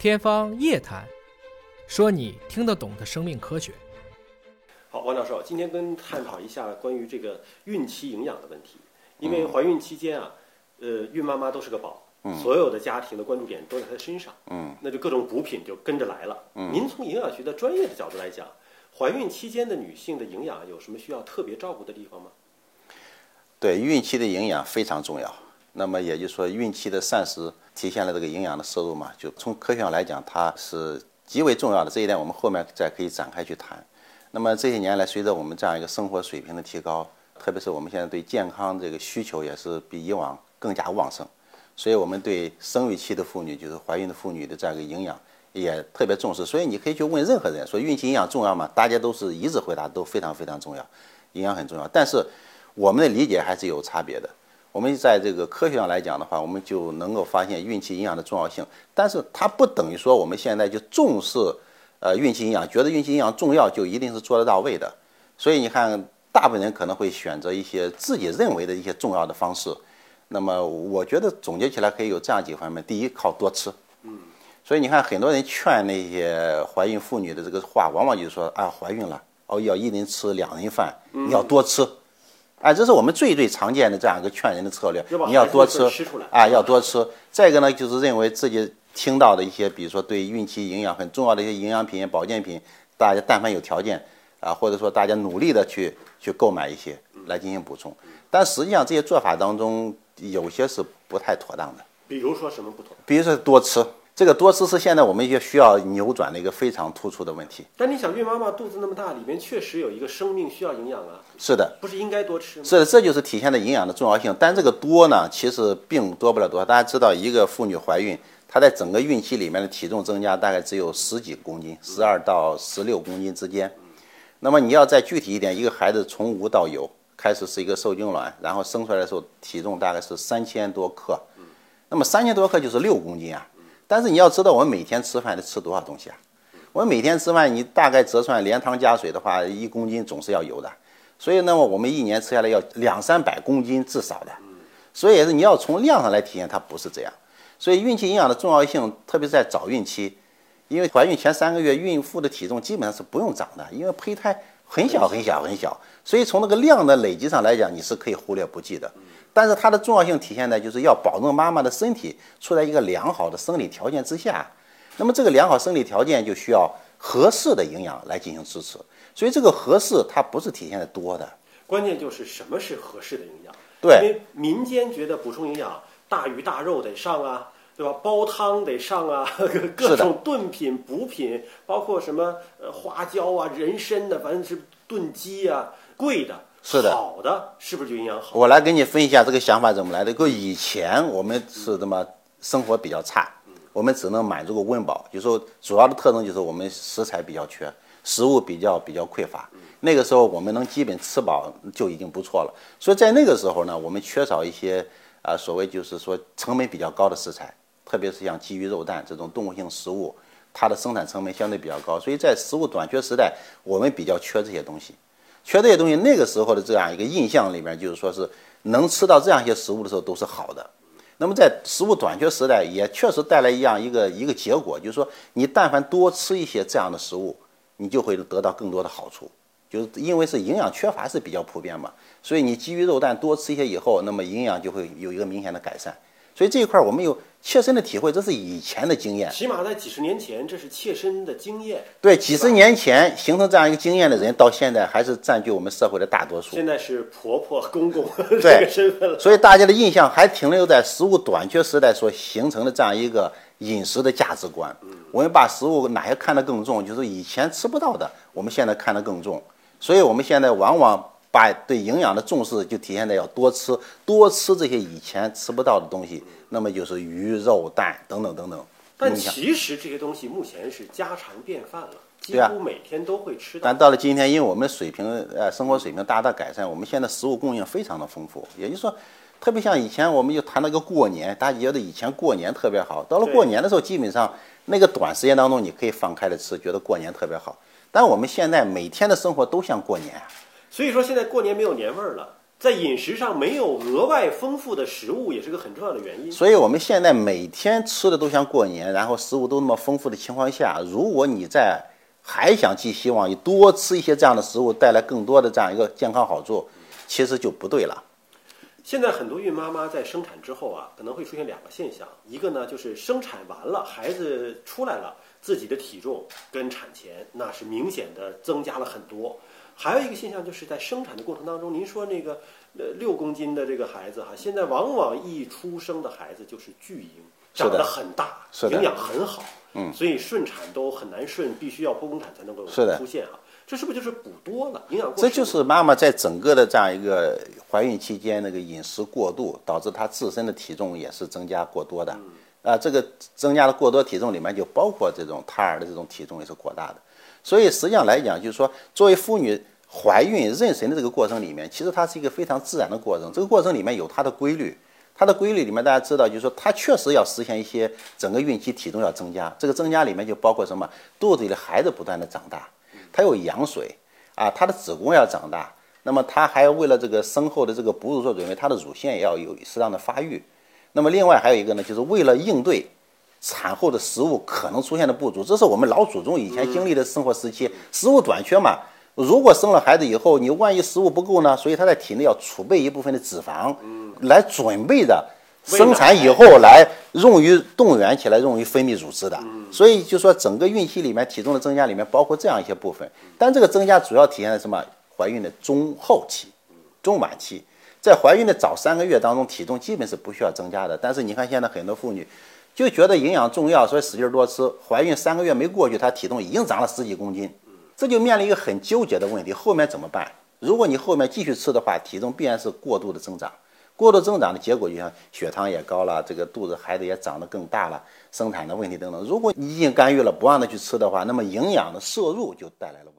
天方夜谭，说你听得懂的生命科学。好，王教授，今天跟探讨一下关于这个孕期营养的问题。因为怀孕期间啊，呃，孕妈妈都是个宝，所有的家庭的关注点都在她身上，嗯，那就各种补品就跟着来了。嗯您从营养学的专业的角度来讲，怀孕期间的女性的营养有什么需要特别照顾的地方吗？对，孕期的营养非常重要。那么也就是说，孕期的膳食体现了这个营养的摄入嘛，就从科学上来讲，它是极为重要的。这一点我们后面再可以展开去谈。那么这些年来，随着我们这样一个生活水平的提高，特别是我们现在对健康这个需求也是比以往更加旺盛，所以我们对生育期的妇女，就是怀孕的妇女的这样一个营养也特别重视。所以你可以去问任何人说孕期营养重要吗？大家都是一致回答都非常非常重要，营养很重要。但是我们的理解还是有差别的。我们在这个科学上来讲的话，我们就能够发现孕期营养的重要性，但是它不等于说我们现在就重视呃孕期营养，觉得孕期营养重要就一定是做得到位的。所以你看，大部分人可能会选择一些自己认为的一些重要的方式。那么我觉得总结起来可以有这样几个方面：第一，靠多吃。嗯。所以你看，很多人劝那些怀孕妇女的这个话，往往就是说啊，怀孕了哦，要一人吃两人饭，你要多吃。哎，这是我们最最常见的这样一个劝人的策略。你要多吃啊，要多吃。再一个呢，就是认为自己听到的一些，比如说对孕期营养很重要的一些营养品、保健品，大家但凡有条件啊，或者说大家努力的去去购买一些来进行补充。但实际上这些做法当中有些是不太妥当的。比如说什么不妥？比如说多吃。这个多吃是现在我们也需要扭转的一个非常突出的问题。但你想，孕妈妈肚子那么大，里面确实有一个生命需要营养啊。是的，不是应该多吃吗？是的，这就是体现的营养的重要性。但这个多呢，其实并多不了多少。大家知道，一个妇女怀孕，她在整个孕期里面的体重增加大概只有十几公斤，十二到十六公斤之间。那么你要再具体一点，一个孩子从无到有，开始是一个受精卵，然后生出来的时候体重大概是三千多克。那么三千多克就是六公斤啊。但是你要知道，我们每天吃饭得吃多少东西啊？我们每天吃饭，你大概折算连汤加水的话，一公斤总是要有的。所以，那么我们一年吃下来要两三百公斤至少的。所以也是你要从量上来体现，它不是这样。所以孕期营养的重要性，特别是在早孕期，因为怀孕前三个月，孕妇的体重基本上是不用长的，因为胚胎很小很小很小。所以从那个量的累积上来讲，你是可以忽略不计的。但是它的重要性体现在就是要保证妈妈的身体处在一个良好的生理条件之下，那么这个良好生理条件就需要合适的营养来进行支持，所以这个合适它不是体现的多的，关键就是什么是合适的营养。对，因为民间觉得补充营养，大鱼大肉得上啊，对吧？煲汤得上啊，各种炖品补品，包括什么呃花椒啊、人参的，反正是炖鸡啊，贵的。是的，好的是不是就营养好？我来给你分析一下这个想法怎么来的。个以前我们是什么生活比较差，我们只能满足个温饱，就说主要的特征就是我们食材比较缺，食物比较比较匮乏。那个时候我们能基本吃饱就已经不错了。所以在那个时候呢，我们缺少一些啊所谓就是说成本比较高的食材，特别是像鸡鱼肉蛋这种动物性食物，它的生产成本相对比较高。所以在食物短缺时代，我们比较缺这些东西。缺这些东西，那个时候的这样一个印象里面，就是说是能吃到这样一些食物的时候都是好的。那么在食物短缺时代，也确实带来一样一个一个结果，就是说你但凡多吃一些这样的食物，你就会得到更多的好处。就是因为是营养缺乏是比较普遍嘛，所以你鸡鱼肉蛋多吃一些以后，那么营养就会有一个明显的改善。所以这一块我们有切身的体会，这是以前的经验。起码在几十年前，这是切身的经验。对，几十年前形成这样一个经验的人，到现在还是占据我们社会的大多数。现在是婆婆、公公 这个身份了。所以大家的印象还停留在食物短缺时代所形成的这样一个饮食的价值观。我们把食物哪些看得更重，就是以前吃不到的，我们现在看得更重。所以我们现在往往。把对营养的重视就体现在要多吃，多吃这些以前吃不到的东西，那么就是鱼肉蛋等等等等。但其实这些东西目前是家常便饭了，几乎每天都会吃。但到了今天，因为我们水平呃生活水平大大改善，我们现在食物供应非常的丰富。也就是说，特别像以前，我们就谈那个过年，大家觉得以前过年特别好。到了过年的时候，基本上那个短时间当中，你可以放开了吃，觉得过年特别好。但我们现在每天的生活都像过年。所以说现在过年没有年味儿了，在饮食上没有额外丰富的食物，也是个很重要的原因。所以我们现在每天吃的都像过年，然后食物都那么丰富的情况下，如果你在还想寄希望于多吃一些这样的食物，带来更多的这样一个健康好处，其实就不对了。现在很多孕妈妈在生产之后啊，可能会出现两个现象，一个呢就是生产完了，孩子出来了，自己的体重跟产前那是明显的增加了很多。还有一个现象，就是在生产的过程当中，您说那个呃六公斤的这个孩子哈，现在往往一出生的孩子就是巨婴，长得很大，营养很好，嗯，所以顺产都很难顺，必须要剖宫产才能够出现啊。这是不是就是补多了，营养？这就是妈妈在整个的这样一个怀孕期间那个饮食过度，导致她自身的体重也是增加过多的。啊，这个增加的过多体重里面就包括这种胎儿的这种体重也是过大的。所以实际上来讲，就是说作为妇女。怀孕妊娠的这个过程里面，其实它是一个非常自然的过程。这个过程里面有它的规律，它的规律里面大家知道，就是说它确实要实现一些整个孕期体重要增加。这个增加里面就包括什么？肚子里的孩子不断的长大，它有羊水啊，它的子宫要长大。那么它还要为了这个生后的这个哺乳做准备，它的乳腺也要有适当的发育。那么另外还有一个呢，就是为了应对产后的食物可能出现的不足，这是我们老祖宗以前经历的生活时期，食物短缺嘛。如果生了孩子以后，你万一食物不够呢？所以他在体内要储备一部分的脂肪，来准备着生产以后来用于动员起来，用于分泌乳汁的。所以就说整个孕期里面体重的增加里面包括这样一些部分，但这个增加主要体现在什么？怀孕的中后期、中晚期，在怀孕的早三个月当中，体重基本是不需要增加的。但是你看现在很多妇女就觉得营养重要，所以使劲多吃，怀孕三个月没过去，她体重已经长了十几公斤。这就面临一个很纠结的问题，后面怎么办？如果你后面继续吃的话，体重必然是过度的增长，过度增长的结果就像血糖也高了，这个肚子孩子也长得更大了，生产的问题等等。如果你已经干预了，不让他去吃的话，那么营养的摄入就带来了。